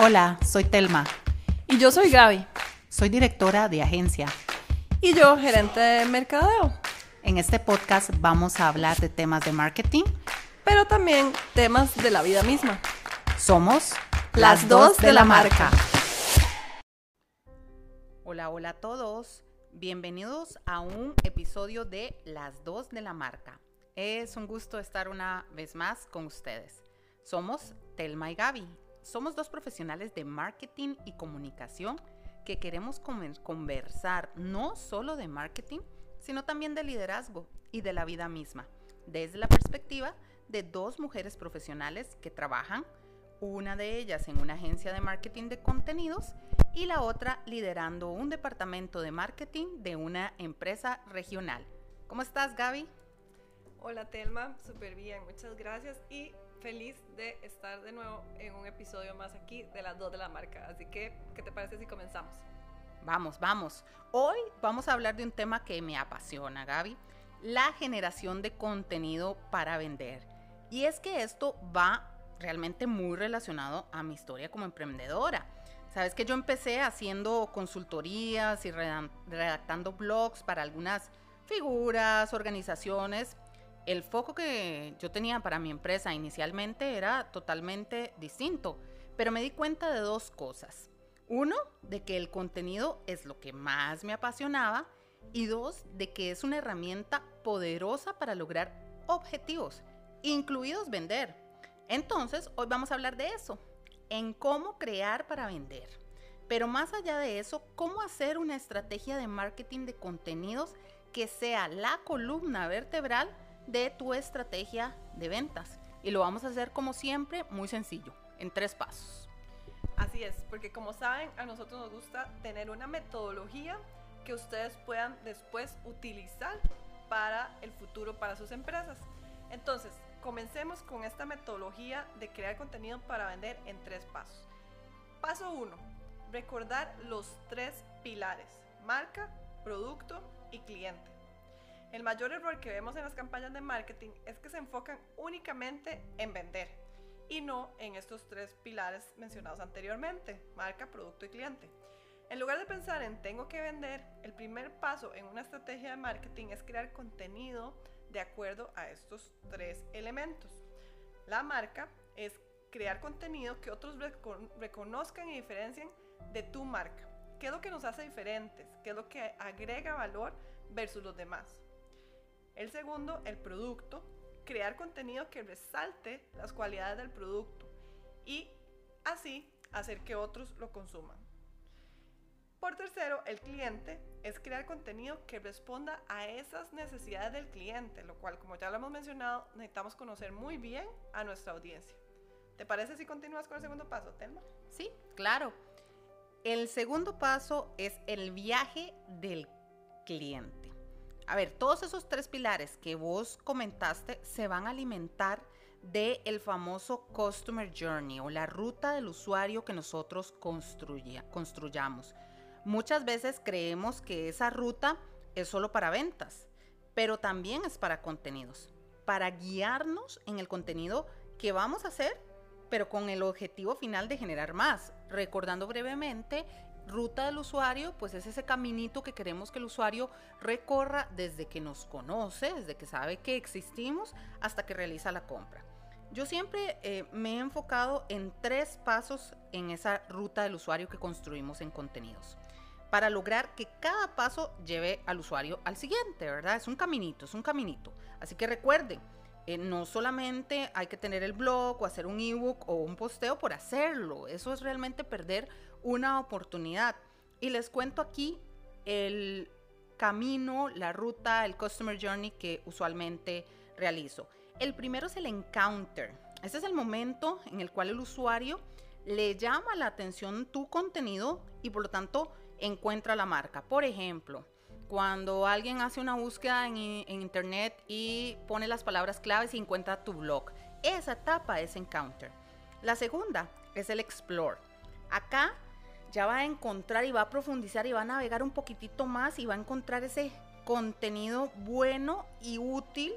Hola, soy Telma. Y yo soy Gaby. Soy directora de agencia. Y yo, gerente de mercadeo. En este podcast vamos a hablar de temas de marketing, pero también temas de la vida misma. Somos las dos de la marca. Hola, hola a todos. Bienvenidos a un episodio de Las dos de la marca. Es un gusto estar una vez más con ustedes. Somos Telma y Gaby. Somos dos profesionales de marketing y comunicación que queremos conversar no solo de marketing, sino también de liderazgo y de la vida misma, desde la perspectiva de dos mujeres profesionales que trabajan, una de ellas en una agencia de marketing de contenidos y la otra liderando un departamento de marketing de una empresa regional. ¿Cómo estás, Gaby? Hola, Telma, súper bien, muchas gracias y feliz de estar de nuevo en un episodio más aquí de las dos de la marca. Así que, ¿qué te parece si comenzamos? Vamos, vamos. Hoy vamos a hablar de un tema que me apasiona, Gaby, la generación de contenido para vender. Y es que esto va realmente muy relacionado a mi historia como emprendedora. Sabes que yo empecé haciendo consultorías y redactando blogs para algunas figuras, organizaciones el foco que yo tenía para mi empresa inicialmente era totalmente distinto, pero me di cuenta de dos cosas. Uno, de que el contenido es lo que más me apasionaba y dos, de que es una herramienta poderosa para lograr objetivos, incluidos vender. Entonces, hoy vamos a hablar de eso, en cómo crear para vender. Pero más allá de eso, cómo hacer una estrategia de marketing de contenidos que sea la columna vertebral de tu estrategia de ventas. Y lo vamos a hacer como siempre, muy sencillo, en tres pasos. Así es, porque como saben, a nosotros nos gusta tener una metodología que ustedes puedan después utilizar para el futuro, para sus empresas. Entonces, comencemos con esta metodología de crear contenido para vender en tres pasos. Paso 1. Recordar los tres pilares, marca, producto y cliente. El mayor error que vemos en las campañas de marketing es que se enfocan únicamente en vender y no en estos tres pilares mencionados anteriormente, marca, producto y cliente. En lugar de pensar en tengo que vender, el primer paso en una estrategia de marketing es crear contenido de acuerdo a estos tres elementos. La marca es crear contenido que otros reconozcan y diferencien de tu marca. ¿Qué es lo que nos hace diferentes? ¿Qué es lo que agrega valor versus los demás? El segundo, el producto, crear contenido que resalte las cualidades del producto y así hacer que otros lo consuman. Por tercero, el cliente es crear contenido que responda a esas necesidades del cliente, lo cual, como ya lo hemos mencionado, necesitamos conocer muy bien a nuestra audiencia. ¿Te parece si continúas con el segundo paso, Telma? Sí, claro. El segundo paso es el viaje del cliente. A ver, todos esos tres pilares que vos comentaste se van a alimentar del el famoso Customer Journey o la ruta del usuario que nosotros construyamos. Muchas veces creemos que esa ruta es solo para ventas, pero también es para contenidos, para guiarnos en el contenido que vamos a hacer, pero con el objetivo final de generar más. Recordando brevemente ruta del usuario, pues es ese caminito que queremos que el usuario recorra desde que nos conoce, desde que sabe que existimos, hasta que realiza la compra. Yo siempre eh, me he enfocado en tres pasos en esa ruta del usuario que construimos en contenidos, para lograr que cada paso lleve al usuario al siguiente, ¿verdad? Es un caminito, es un caminito. Así que recuerden, eh, no solamente hay que tener el blog o hacer un ebook o un posteo por hacerlo, eso es realmente perder una oportunidad. Y les cuento aquí el camino, la ruta, el customer journey que usualmente realizo. El primero es el encounter. Este es el momento en el cual el usuario le llama la atención tu contenido y por lo tanto encuentra la marca. Por ejemplo, cuando alguien hace una búsqueda en, en, internet y pone las palabras claves y encuentra tu blog. Esa etapa es encounter. La segunda es el explore. Acá ya va a encontrar y va a profundizar y va a navegar un poquitito más y va a encontrar ese contenido bueno y útil,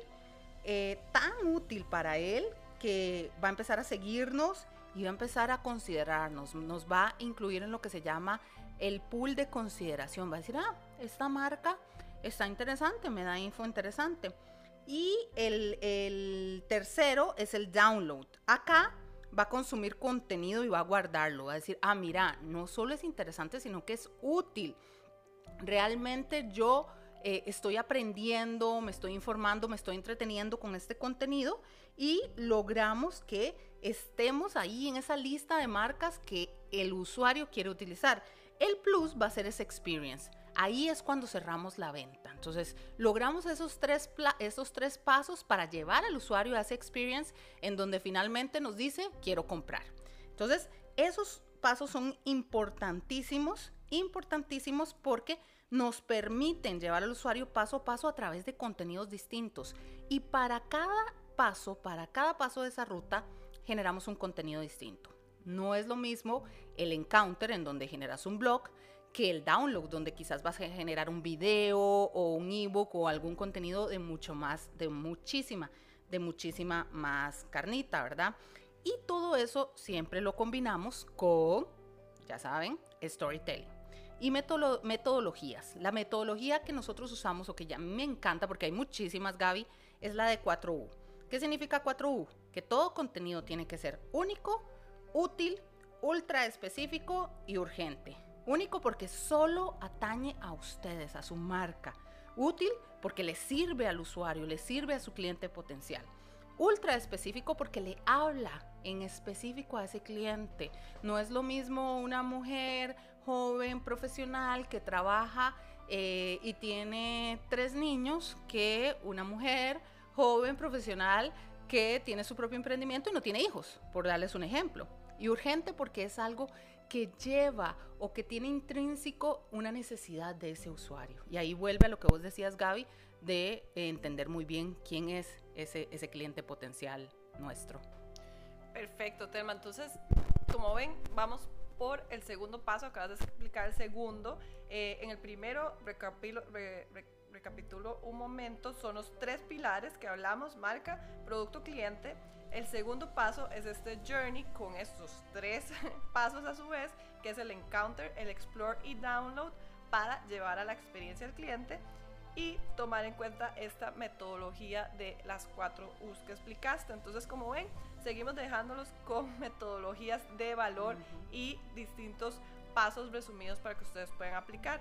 eh, tan útil para él que va a empezar a seguirnos y va a empezar a considerarnos, nos va a incluir en lo que se llama el pool de consideración. Va a decir, ah, esta marca está interesante, me da info interesante. Y el, el tercero es el download. Acá va a consumir contenido y va a guardarlo. Va a decir, ah, mira, no solo es interesante, sino que es útil. Realmente yo eh, estoy aprendiendo, me estoy informando, me estoy entreteniendo con este contenido y logramos que estemos ahí en esa lista de marcas que el usuario quiere utilizar. El plus va a ser ese experience. Ahí es cuando cerramos la venta. Entonces, logramos esos tres, esos tres pasos para llevar al usuario a ese experience en donde finalmente nos dice, quiero comprar. Entonces, esos pasos son importantísimos, importantísimos porque nos permiten llevar al usuario paso a paso a través de contenidos distintos. Y para cada paso, para cada paso de esa ruta, generamos un contenido distinto. No es lo mismo el encounter en donde generas un blog que el download, donde quizás vas a generar un video o un ebook o algún contenido de mucho más, de muchísima, de muchísima más carnita, ¿verdad? Y todo eso siempre lo combinamos con, ya saben, storytelling. Y metodologías. La metodología que nosotros usamos o que ya me encanta, porque hay muchísimas, Gaby, es la de 4U. ¿Qué significa 4U? Que todo contenido tiene que ser único, útil, ultra específico y urgente. Único porque solo atañe a ustedes, a su marca. Útil porque le sirve al usuario, le sirve a su cliente potencial. Ultra específico porque le habla en específico a ese cliente. No es lo mismo una mujer joven, profesional, que trabaja eh, y tiene tres niños que una mujer joven, profesional, que tiene su propio emprendimiento y no tiene hijos, por darles un ejemplo. Y urgente porque es algo que lleva o que tiene intrínseco una necesidad de ese usuario. Y ahí vuelve a lo que vos decías, Gaby, de entender muy bien quién es ese, ese cliente potencial nuestro. Perfecto, Telma. Entonces, como ven, vamos por el segundo paso. Acabas de explicar el segundo. Eh, en el primero, recapitulo, recapitulo un momento, son los tres pilares que hablamos, marca, producto, cliente el segundo paso es este journey con estos tres pasos a su vez, que es el encounter, el explore y download para llevar a la experiencia del cliente y tomar en cuenta esta metodología de las cuatro U's que explicaste. Entonces, como ven, seguimos dejándolos con metodologías de valor y distintos pasos resumidos para que ustedes puedan aplicar.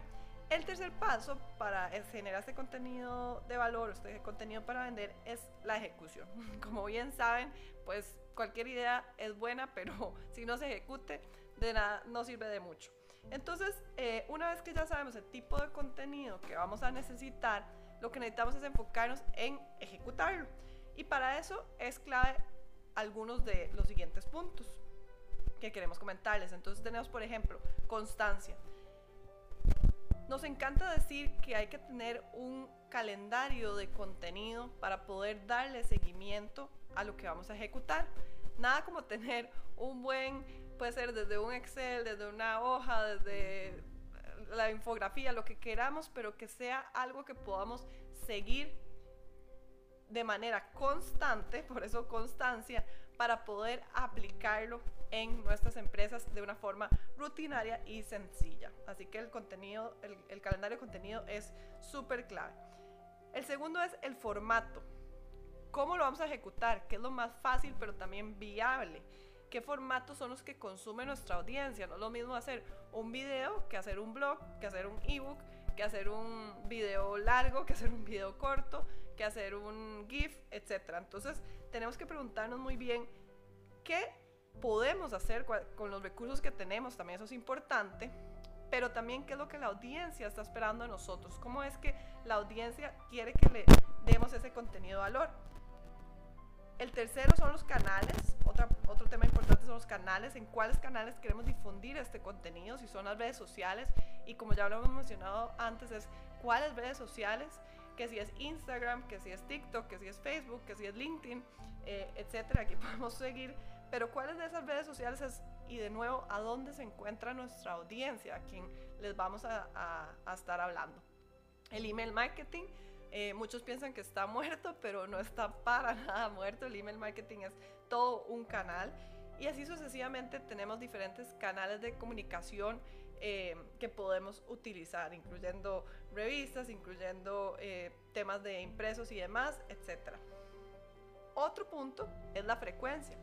El tercer paso para generar este contenido de valor, este contenido para vender, es la ejecución. Como bien saben, pues cualquier idea es buena, pero si no se ejecute, de nada, no sirve de mucho. Entonces, eh, una vez que ya sabemos el tipo de contenido que vamos a necesitar, lo que necesitamos es enfocarnos en ejecutarlo. Y para eso es clave algunos de los siguientes puntos que queremos comentarles. Entonces tenemos, por ejemplo, constancia. Nos encanta decir que hay que tener un calendario de contenido para poder darle seguimiento a lo que vamos a ejecutar. Nada como tener un buen, puede ser desde un Excel, desde una hoja, desde la infografía, lo que queramos, pero que sea algo que podamos seguir de manera constante, por eso constancia, para poder aplicarlo en nuestras empresas de una forma rutinaria y sencilla. Así que el contenido, el, calendario de contenido es súper clave. El segundo es el formato. ¿Cómo lo vamos a ejecutar? ¿Qué es lo más fácil pero también viable? ¿Qué formatos son los que consume nuestra audiencia? No es lo mismo hacer un video que hacer un blog, que hacer un ebook, que hacer un video largo, que hacer un video corto, que hacer un GIF, etc. Entonces tenemos que preguntarnos muy bien qué podemos hacer con los recursos que tenemos, también eso es importante, pero también qué es lo que la audiencia está esperando de nosotros, cómo es que la audiencia quiere que le demos ese contenido de valor. El tercero son los canales, Otra, otro tema importante son los canales, en cuáles canales queremos difundir este contenido, si son las redes sociales, y como ya lo hemos mencionado antes, es cuáles redes sociales, que si es Instagram, que si es TikTok, que si es Facebook, que si es LinkedIn, eh, etcétera, aquí podemos seguir pero ¿cuáles de esas redes sociales es, y de nuevo, a dónde se encuentra nuestra audiencia, a quien les vamos a, estar hablando? El email marketing, eh, muchos piensan que está muerto, pero no está para nada muerto. El email marketing es todo un canal Y así sucesivamente tenemos diferentes canales de comunicación eh, que podemos utilizar, incluyendo revistas, incluyendo eh, temas de impresos y demás, etc. Otro punto es la frecuencia.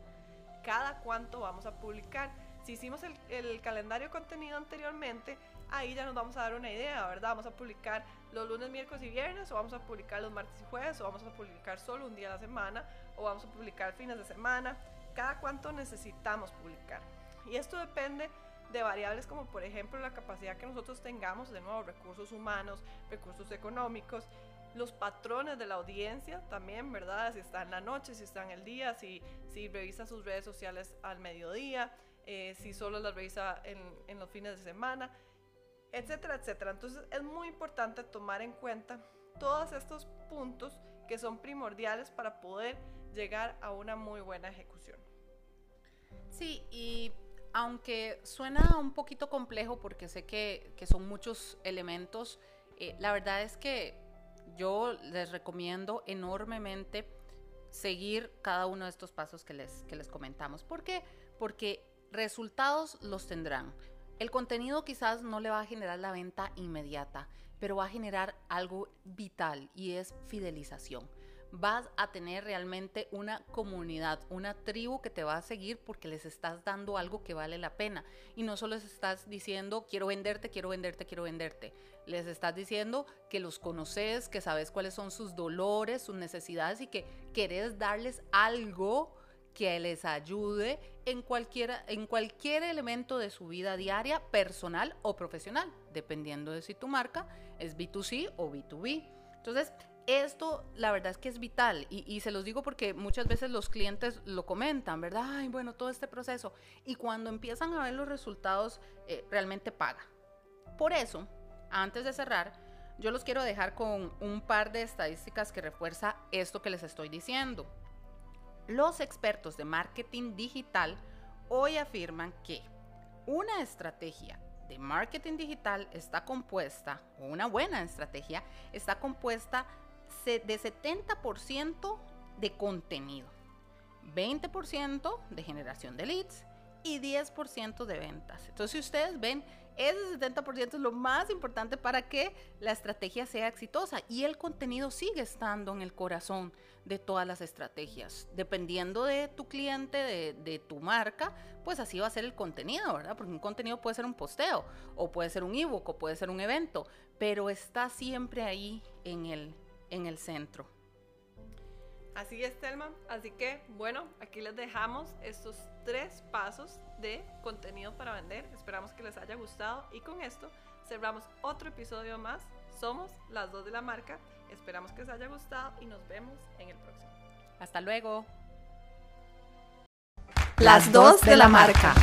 Cada cuánto vamos a publicar. Si hicimos el, calendario contenido anteriormente, ahí ya nos vamos a dar una idea, ¿verdad? Vamos a publicar los lunes, miércoles y viernes, o vamos a publicar los martes y jueves, o vamos a publicar solo un día a la semana, o vamos a publicar fines de semana. Cada cuánto necesitamos publicar. Y esto depende de variables como por ejemplo la capacidad que nosotros tengamos, de nuevo, recursos humanos, recursos económicos, los patrones de la audiencia también, ¿verdad? Si está en la noche, si está en el día, si, si revisa sus redes sociales al mediodía, eh, si solo las revisa en, en los fines de semana etcétera, etcétera. Entonces es muy importante tomar en cuenta todos estos puntos que son primordiales para poder llegar a una muy buena ejecución. Sí, y aunque suena un poquito complejo porque sé que, que son muchos elementos, eh, la verdad es que yo les recomiendo enormemente seguir cada uno de estos pasos que les, que les comentamos. ¿Por qué? Porque resultados los tendrán. El contenido quizás no le va a generar la venta inmediata, pero va a generar algo vital y es fidelización. Vas a tener realmente una comunidad, una tribu que te va a seguir porque les estás dando algo que vale la pena. Y no solo les estás diciendo, quiero venderte, quiero venderte, quiero venderte. Les estás diciendo que los conoces, que sabes cuáles son sus dolores, sus necesidades y que querés darles algo que les ayude en, cualquiera, en cualquier elemento de su vida diaria, personal o profesional, dependiendo de si tu marca es B2C o B2B. Entonces, esto la verdad es que es vital y, se los digo porque muchas veces los clientes lo comentan, ¿verdad? Ay, bueno, todo este proceso. Y cuando empiezan a ver los resultados, eh, realmente paga. Por eso, antes de cerrar, yo los quiero dejar con un par de estadísticas que refuerza esto que les estoy diciendo. Los expertos de marketing digital hoy afirman que una estrategia de marketing digital está compuesta, o una buena estrategia, está compuesta de 70% de contenido, 20% de generación de leads y 10% de ventas. Entonces, si ustedes ven, ese 70% es lo más importante para que la estrategia sea exitosa y el contenido sigue estando en el corazón de todas las estrategias. Dependiendo de tu cliente, de, tu marca, pues así va a ser el contenido, ¿verdad? Porque un contenido puede ser un posteo o puede ser un ebook o puede ser un evento, pero está siempre ahí en el, en el centro. Así es, Telma. Así que, bueno, aquí les dejamos estos tres pasos de contenido para vender. Esperamos que les haya gustado y con esto cerramos otro episodio más. Somos las dos de la marca. Esperamos que les haya gustado y nos vemos en el próximo. Hasta luego. Las dos de la marca.